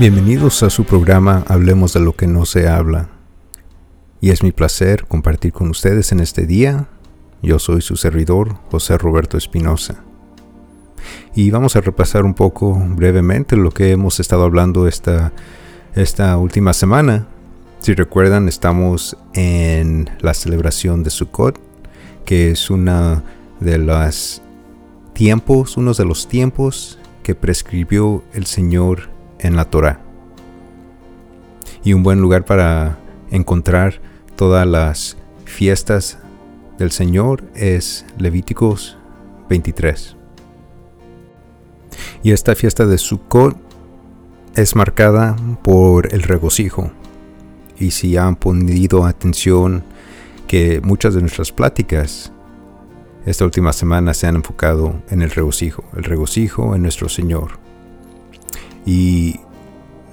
Bienvenidos a su programa Hablemos de lo que no se habla. Y es mi placer compartir con ustedes en este día. Yo soy su servidor, José Roberto Espinosa. Y vamos a repasar un poco brevemente lo que hemos estado hablando esta, esta última semana. Si recuerdan, estamos en la celebración de Sukkot, que es una de los tiempos, uno de los tiempos que prescribió el Señor en la Torah. Y un buen lugar para encontrar todas las fiestas del Señor es Levíticos 23. Y esta fiesta de Sukkot es marcada por el regocijo. Y si han ponido atención que muchas de nuestras pláticas esta última semana se han enfocado en el regocijo, el regocijo en nuestro Señor. Y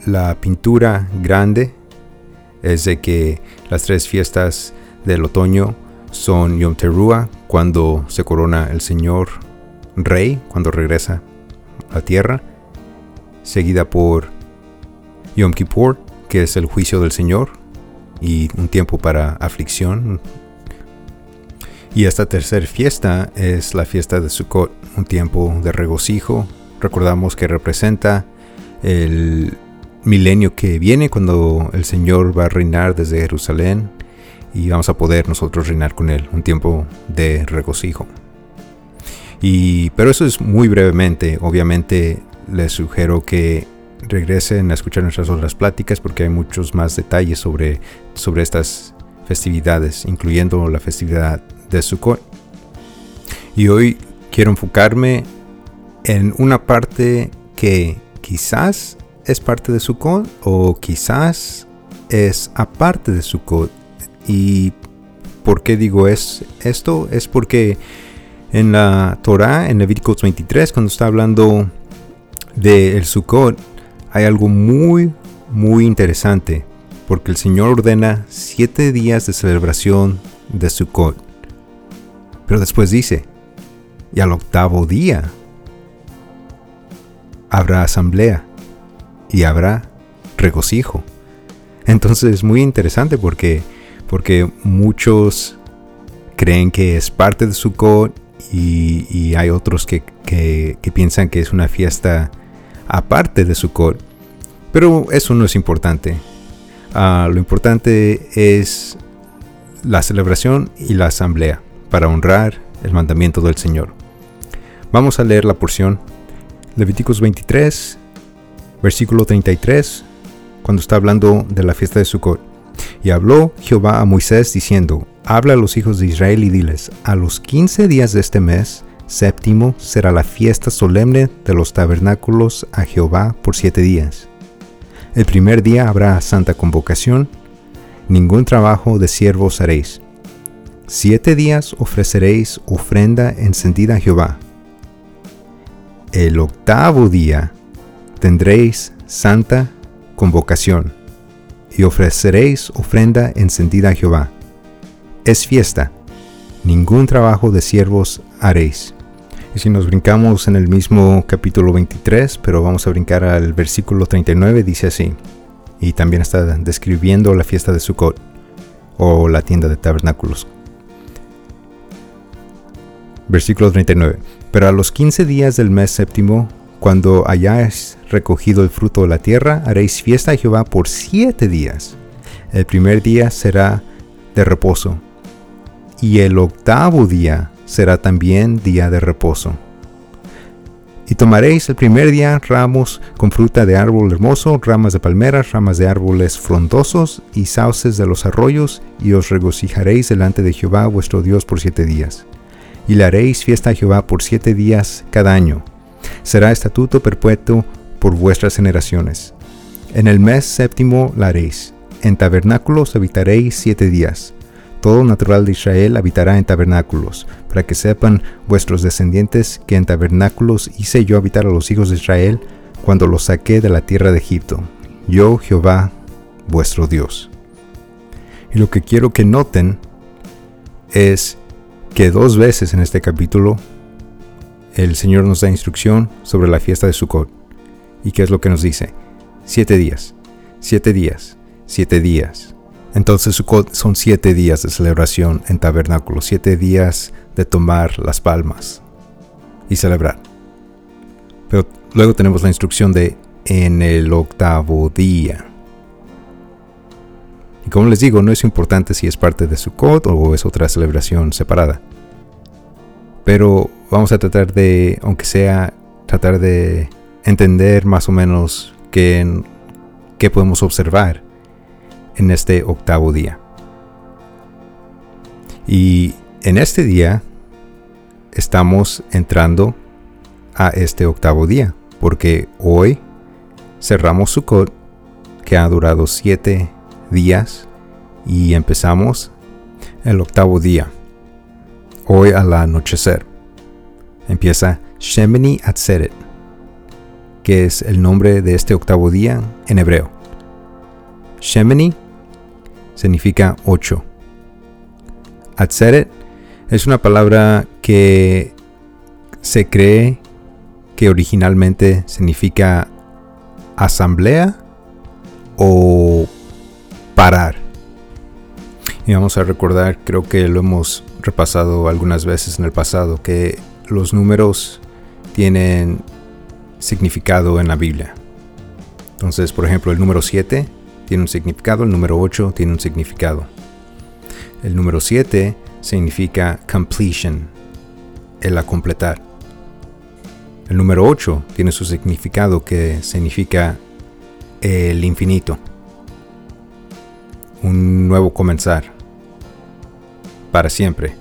la pintura grande es de que las tres fiestas del otoño son Yom Teruah, cuando se corona el Señor Rey, cuando regresa a la tierra, seguida por Yom Kippur, que es el juicio del Señor, y un tiempo para aflicción. Y esta tercera fiesta es la fiesta de Sukkot, un tiempo de regocijo. Recordamos que representa el milenio que viene cuando el Señor va a reinar desde Jerusalén y vamos a poder nosotros reinar con Él, un tiempo de regocijo. Y, pero eso es muy brevemente, obviamente les sugiero que regresen a escuchar nuestras otras pláticas porque hay muchos más detalles sobre, sobre estas festividades, incluyendo la festividad de Sukkot. Y hoy quiero enfocarme en una parte que quizás es parte de Sukkot o quizás es aparte de Sukkot. ¿Y por qué digo es esto? Es porque en la Torah, en Levíticos 23, cuando está hablando del Sukkot, hay algo muy, muy interesante. Porque el Señor ordena siete días de celebración de Sukkot. Pero después dice, y al octavo día habrá asamblea y habrá regocijo. Entonces es muy interesante porque, porque muchos creen que es parte de Sukkot y, y hay otros que, que, piensan que es una fiesta aparte de Sukkot. Pero eso no es importante. Ah, lo importante es la celebración y la asamblea para honrar el mandamiento del Señor. Vamos a leer la porción Levíticos 23, versículo 33, cuando está hablando de la fiesta de Sukkot. Y habló Jehová a Moisés diciendo, Habla a los hijos de Israel y diles, a los 15 días de este mes, séptimo, será la fiesta solemne de los tabernáculos a Jehová por siete días. El primer día habrá santa convocación, ningún trabajo de siervos haréis. Siete días ofreceréis ofrenda encendida a Jehová el octavo día tendréis santa convocación y ofreceréis ofrenda encendida a Jehová. Es fiesta, ningún trabajo de siervos haréis. Y si nos brincamos en el mismo capítulo 23, pero vamos a brincar al versículo 39, dice así. Y también está describiendo la fiesta de Sukkot o la tienda de tabernáculos. Versículo 39. Pero a los quince días del mes séptimo, cuando hayáis recogido el fruto de la tierra, haréis fiesta a Jehová por siete días. El primer día será de reposo, y el octavo día será también día de reposo. Y tomaréis el primer día ramos con fruta de árbol hermoso, ramas de palmeras, ramas de árboles frondosos y sauces de los arroyos, y os regocijaréis delante de Jehová vuestro Dios por siete días y le haréis fiesta a Jehová por siete días cada año. Será estatuto perpetuo por vuestras generaciones. En el mes séptimo la haréis. En tabernáculos habitaréis siete días. Todo natural de Israel habitará en tabernáculos, para que sepan vuestros descendientes que en tabernáculos hice yo habitar a los hijos de Israel cuando los saqué de la tierra de Egipto. Yo Jehová, vuestro Dios. Y lo que quiero que noten es que dos veces en este capítulo el Señor nos da instrucción sobre la fiesta de Sukkot. ¿Y qué es lo que nos dice? siete días, siete días, siete días. Entonces Sukkot son siete días de celebración en tabernáculo, siete días de tomar las palmas y celebrar. Pero luego tenemos la instrucción de en el octavo día. Y como les digo, no es importante si es parte de Sukkot o es otra celebración separada. Pero vamos a tratar de, aunque sea, tratar de entender más o menos qué, podemos observar en este octavo día. Y en este día estamos entrando a este octavo día, porque hoy cerramos Sukkot, que ha durado siete días, y empezamos el octavo día, hoy al anochecer. Empieza Shemini Atzeret, que es el nombre de este octavo día en hebreo. Shemini significa ocho. Atzeret es una palabra que se cree que originalmente significa asamblea o parar. Y vamos a recordar, creo que lo hemos repasado algunas veces en el pasado, que los números tienen significado en la Biblia. Entonces, por ejemplo, el número 7 tiene un significado, el número 8 tiene un significado. El número 7 significa completion, el a completar. El número 8 tiene su significado que significa el infinito. Un nuevo comenzar. Para siempre.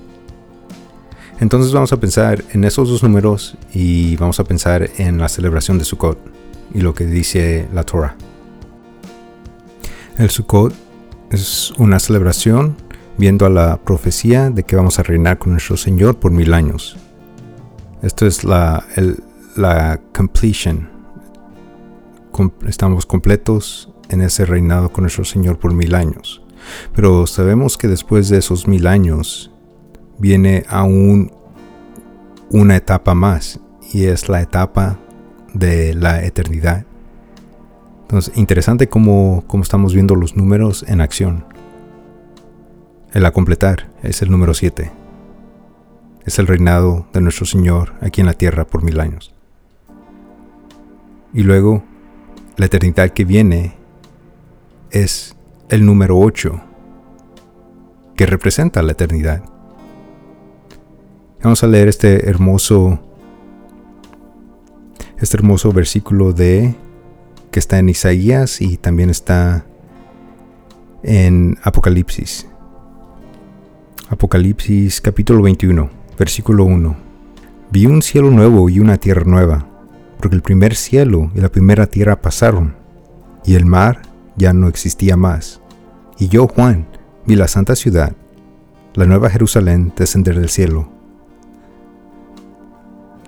Entonces vamos a pensar en esos dos números y vamos a pensar en la celebración de Sukkot y lo que dice la Torah. El Sukkot es una celebración viendo a la profecía de que vamos a reinar con nuestro Señor por mil años. Esto es la, la completion. estamos completos en ese reinado con nuestro Señor por mil años. Pero sabemos que después de esos mil años viene aún una etapa más y es la etapa de la eternidad. Entonces, interesante cómo, cómo estamos viendo los números en acción. El a completar es el número 7. Es el reinado de nuestro Señor aquí en la tierra por mil años. Y luego, la eternidad que viene es el número 8, que representa la eternidad. Vamos a leer este hermoso este hermoso versículo de que está en Isaías y también está en Apocalipsis. Apocalipsis capítulo 21, versículo 1. Vi un cielo nuevo y una tierra nueva, porque el primer cielo y la primera tierra pasaron, y el mar ya no existía más. Y yo, Juan, vi la santa ciudad, la nueva Jerusalén, descender del cielo,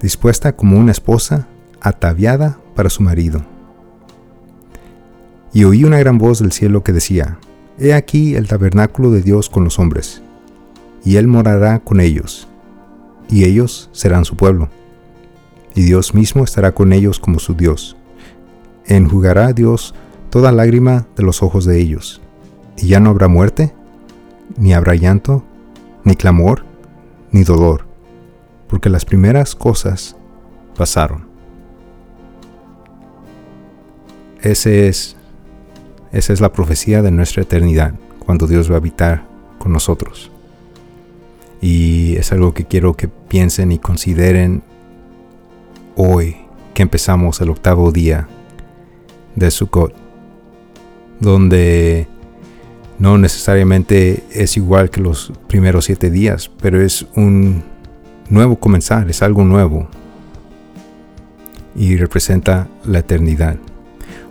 dispuesta como una esposa ataviada para su marido. Y oí una gran voz del cielo que decía, He aquí el tabernáculo de Dios con los hombres y Él morará con ellos, y ellos serán su pueblo, y Dios mismo estará con ellos como su Dios. Enjugará Dios toda lágrima de los ojos de ellos, y ya no habrá muerte, ni habrá llanto, ni clamor, ni dolor, porque las primeras cosas pasaron. Ese es, esa es la profecía de nuestra eternidad, cuando Dios va a habitar con nosotros. Y es algo que quiero que piensen y consideren hoy que empezamos el octavo día de Sukkot, donde no necesariamente es igual que los primeros siete días, pero es un nuevo comenzar, es algo nuevo y representa la eternidad.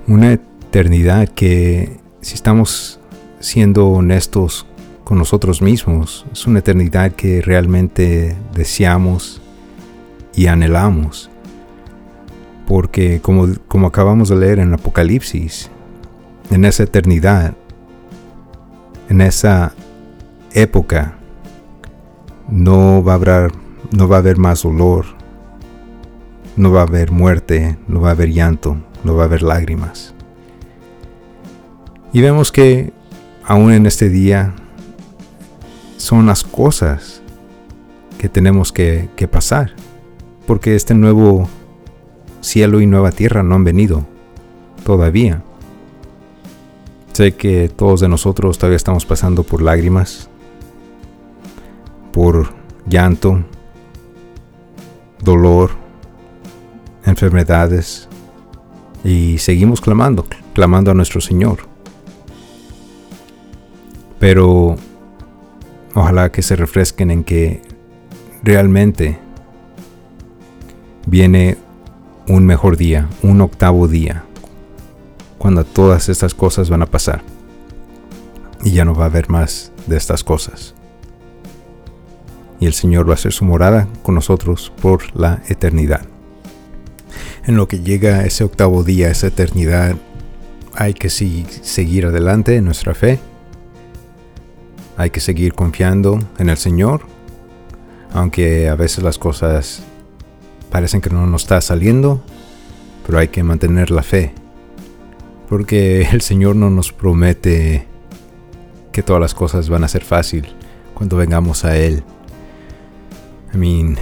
Una eternidad que si estamos siendo honestos con nosotros mismos. Es una eternidad que realmente deseamos y anhelamos. Porque como, como acabamos de leer en Apocalipsis, en esa eternidad, en esa época, no va a haber, no va a haber más dolor, no va a haber muerte, no va a haber llanto, no va a haber lágrimas. Y vemos que aún en este día son las cosas que tenemos que, que pasar. Porque este nuevo cielo y nueva tierra no han venido todavía. Sé que todos de nosotros todavía estamos pasando por lágrimas, por llanto, dolor, enfermedades y seguimos clamando, clamando a nuestro Señor. Pero ojalá que se refresquen en que realmente viene un mejor día, un octavo día, cuando todas estas cosas van a pasar. Y ya no va a haber más de estas cosas. Y el Señor va a ser su morada con nosotros por la eternidad. En lo que llega ese octavo día, esa eternidad, hay que seguir adelante en nuestra fe. Hay que seguir confiando en el Señor. Aunque a veces las cosas parecen que no nos está saliendo, pero hay que mantener la fe porque el Señor no nos promete que todas las cosas van a ser fácil cuando vengamos a Él. I mean,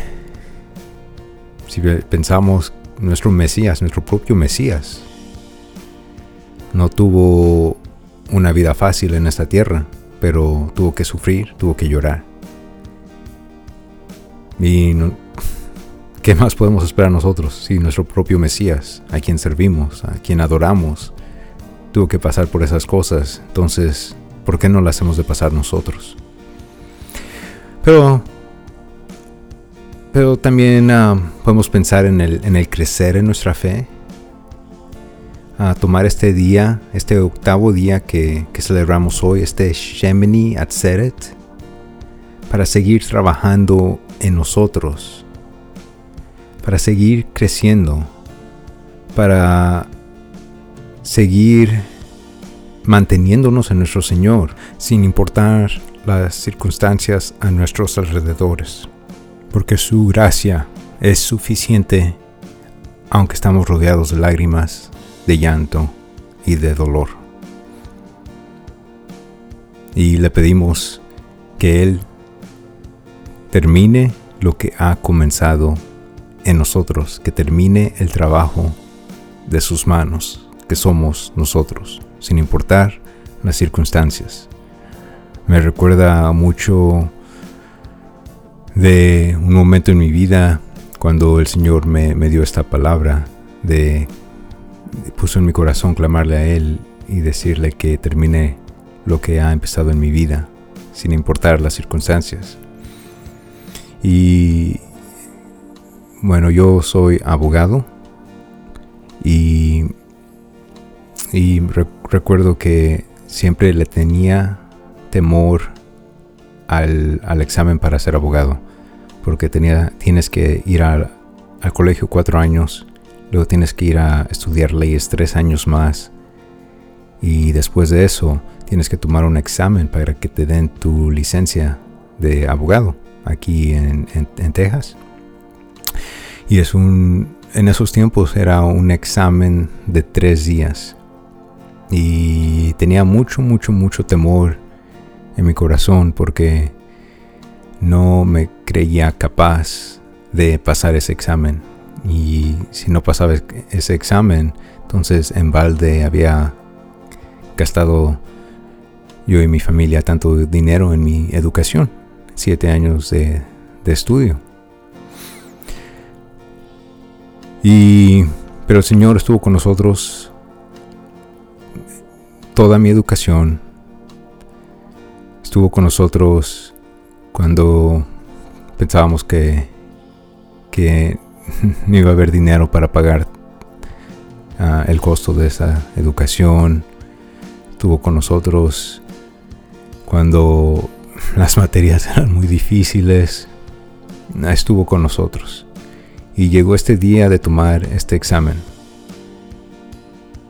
si pensamos nuestro Mesías, nuestro propio Mesías, no tuvo una vida fácil en esta tierra, pero tuvo que sufrir, tuvo que llorar. Y ¿qué más podemos esperar nosotros si nuestro propio Mesías, a quien servimos, a quien adoramos, tuvo que pasar por esas cosas. Entonces, ¿por qué no las hemos de pasar nosotros? Pero, pero también ah, podemos pensar en el, en el crecer en nuestra fe. A tomar este día, este octavo día que, que celebramos hoy, este Shemini Atzeret, para seguir trabajando en nosotros, para seguir creciendo, para seguir manteniéndonos en nuestro Señor sin importar las circunstancias a nuestros alrededores, porque su gracia es suficiente aunque estamos rodeados de lágrimas, de llanto y de dolor. Y le pedimos que Él termine lo que ha comenzado en nosotros, que termine el trabajo de sus manos que somos nosotros, sin importar las circunstancias. Me recuerda mucho de un momento en mi vida cuando el Señor me, dio esta palabra de puso en mi corazón clamarle a Él y decirle que termine lo que ha empezado en mi vida, sin importar las circunstancias. Y bueno, yo soy abogado y y recuerdo que siempre le tenía temor al, examen para ser abogado, porque tenía, tienes que ir al colegio cuatro años, luego tienes que ir a estudiar leyes tres años más, y después de eso tienes que tomar un examen para que te den tu licencia de abogado aquí en, en Texas. Y es un, en esos tiempos era un examen de tres días y tenía mucho, mucho, mucho temor en mi corazón porque no me creía capaz de pasar ese examen. Y si no pasaba ese examen, entonces en balde había gastado yo y mi familia tanto dinero en mi educación, siete años de, de estudio. Y, pero el Señor estuvo con nosotros toda mi educación. Estuvo con nosotros cuando pensábamos que, que no iba a haber dinero para pagar ah, el costo de esa educación. Estuvo con nosotros cuando las materias eran muy difíciles. Estuvo con nosotros. Y llegó este día de tomar este examen.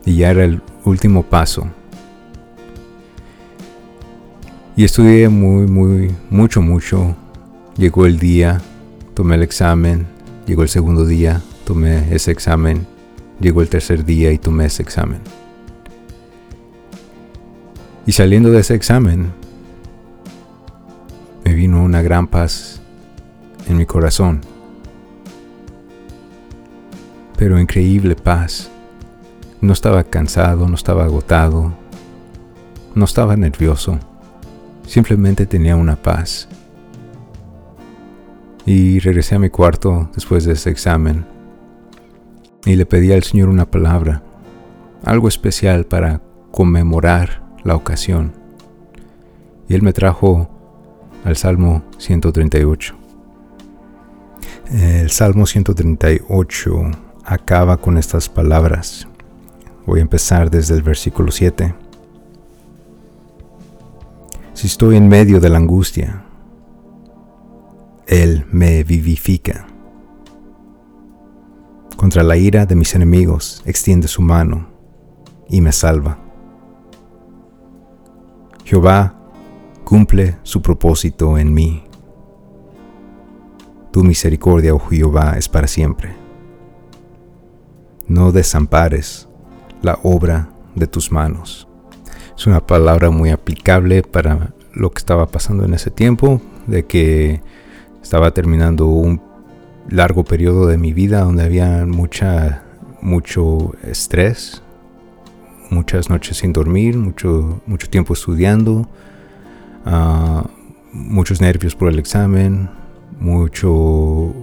Y ya era el último paso y estudié muy, muy, mucho, mucho. Llegó el día, tomé el examen. Llegó el segundo día, tomé ese examen. Llegó el tercer día y tomé ese examen. Y saliendo de ese examen, me vino una gran paz en mi corazón. Pero increíble paz. No estaba cansado, no estaba agotado, no estaba nervioso. Simplemente tenía una paz. Y regresé a mi cuarto después de ese examen y le pedí al Señor una palabra, algo especial para conmemorar la ocasión. Y Él me trajo al Salmo 138. El Salmo 138 acaba con estas palabras. Voy a empezar desde el versículo 7. Si estoy en medio de la angustia, Él me vivifica. Contra la ira de mis enemigos extiende su mano y me salva. Jehová cumple su propósito en mí. Tu misericordia, oh Jehová, es para siempre. No desampares la obra de tus manos. Es una palabra muy aplicable para lo que estaba pasando en ese tiempo, de que estaba terminando un largo periodo de mi vida donde había mucha, mucho estrés, muchas noches sin dormir, mucho, mucho tiempo estudiando, ah, muchos nervios por el examen, mucho,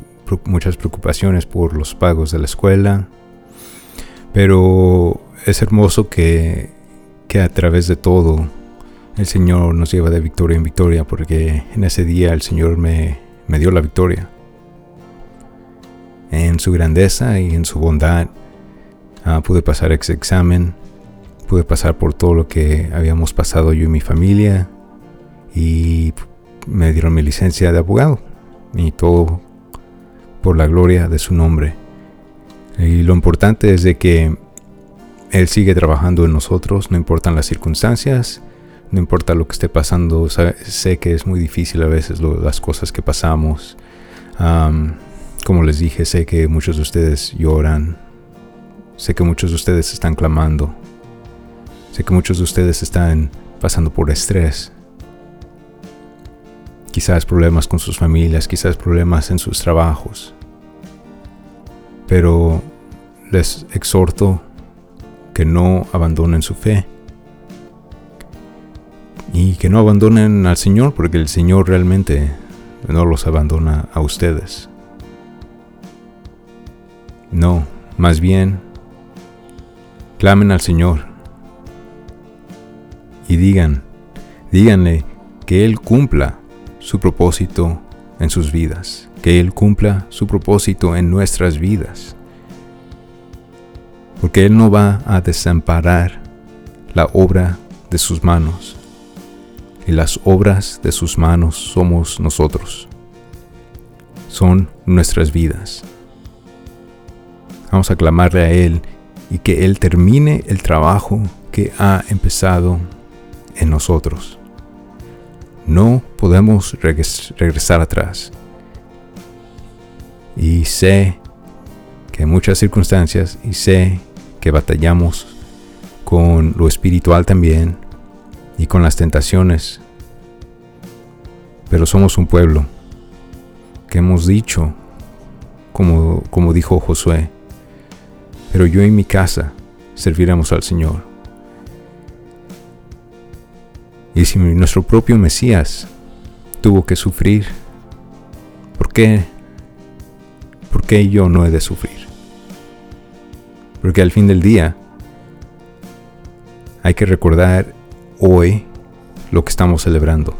muchas preocupaciones por los pagos de la escuela. Pero es hermoso que, que a través de todo el Señor nos lleva de victoria en victoria, porque en ese día el Señor me, me dio la victoria en su grandeza y en su bondad. Ah, pude pasar ese examen, pude pasar por todo lo que habíamos pasado yo y mi familia y me dieron mi licencia de abogado y todo por la gloria de su nombre. Y lo importante es de que Él sigue trabajando en nosotros, no importan las circunstancias, no importa lo que esté pasando, sé que es muy difícil a veces las cosas que pasamos. Como les dije, sé que muchos de ustedes lloran. Sé que muchos de ustedes están clamando. Sé que muchos de ustedes están pasando por estrés. Quizás problemas con sus familias, quizás problemas en sus trabajos. Pero les exhorto que no abandonen su fe. Y que no abandonen al Señor, porque el Señor realmente no los abandona a ustedes. No, más bien, clamen al Señor y digan, díganle que Él cumpla su propósito en sus vidas, que Él cumpla su propósito en nuestras vidas. Porque Él no va a desamparar la obra de sus manos. Y las obras de sus manos somos nosotros. Son nuestras vidas. Vamos a clamarle a Él y que Él termine el trabajo que ha empezado en nosotros. No podemos regresar atrás. Y sé que en muchas circunstancias, y sé que batallamos con lo espiritual también y con las tentaciones. Pero somos un pueblo que hemos dicho, como, como dijo Josué, pero yo y mi casa serviremos al Señor. Y si nuestro propio Mesías tuvo que sufrir, ¿por qué? ¿Por qué yo no he de sufrir? Porque al fin del día hay que recordar hoy lo que estamos celebrando.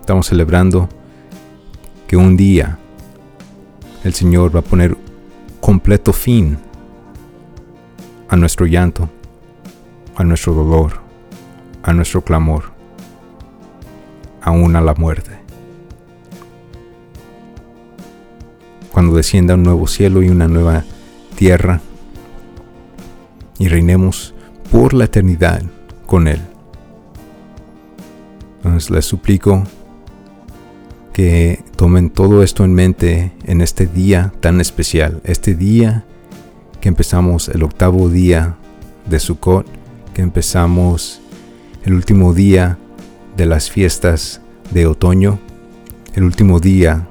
Estamos celebrando que un día el Señor va a poner completo fin a nuestro llanto, a nuestro dolor, a nuestro clamor, aún a la muerte. Cuando descienda un nuevo cielo y una nueva tierra y reinemos por la eternidad con Él. Entonces les suplico que tomen todo esto en mente en este día tan especial, este día que empezamos el octavo día de Sukkot, que empezamos el último día de las fiestas de otoño, el último día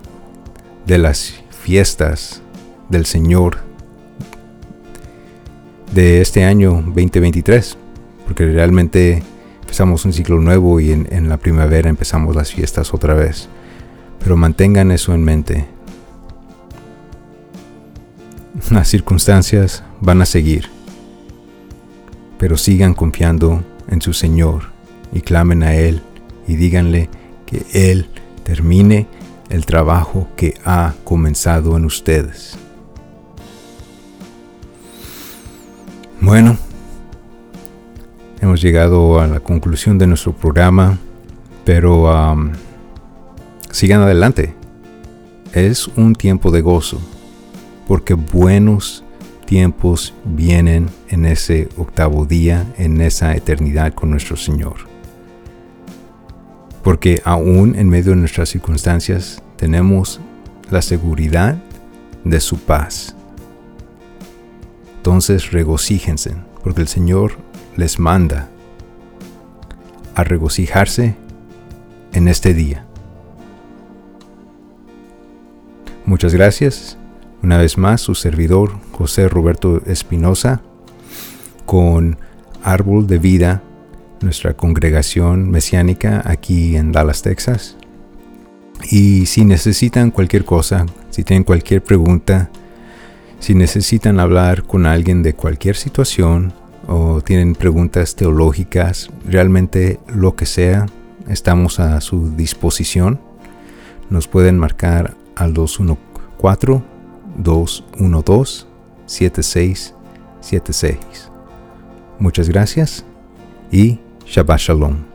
de las fiestas del Señor de este año 2023, porque realmente empezamos un ciclo nuevo y en, la primavera empezamos las fiestas otra vez. Pero mantengan eso en mente. Las circunstancias van a seguir, pero sigan confiando en su Señor y clamen a Él y díganle que Él termine el trabajo que ha comenzado en ustedes. Bueno, hemos llegado a la conclusión de nuestro programa, pero sigan adelante. Es un tiempo de gozo, porque buenos tiempos vienen en ese octavo día, en esa eternidad con nuestro Señor. Porque aún en medio de nuestras circunstancias tenemos la seguridad de su paz. Entonces regocíjense, porque el Señor les manda a regocijarse en este día. Muchas gracias. Una vez más, su servidor José Roberto Espinosa con Árbol de Vida, nuestra congregación mesiánica aquí en Dallas, Texas. Y si necesitan cualquier cosa, si tienen cualquier pregunta, si necesitan hablar con alguien de cualquier situación o tienen preguntas teológicas, realmente lo que sea, estamos a su disposición. Nos pueden marcar al 214-212-7676. Muchas gracias y Shabbat Shalom.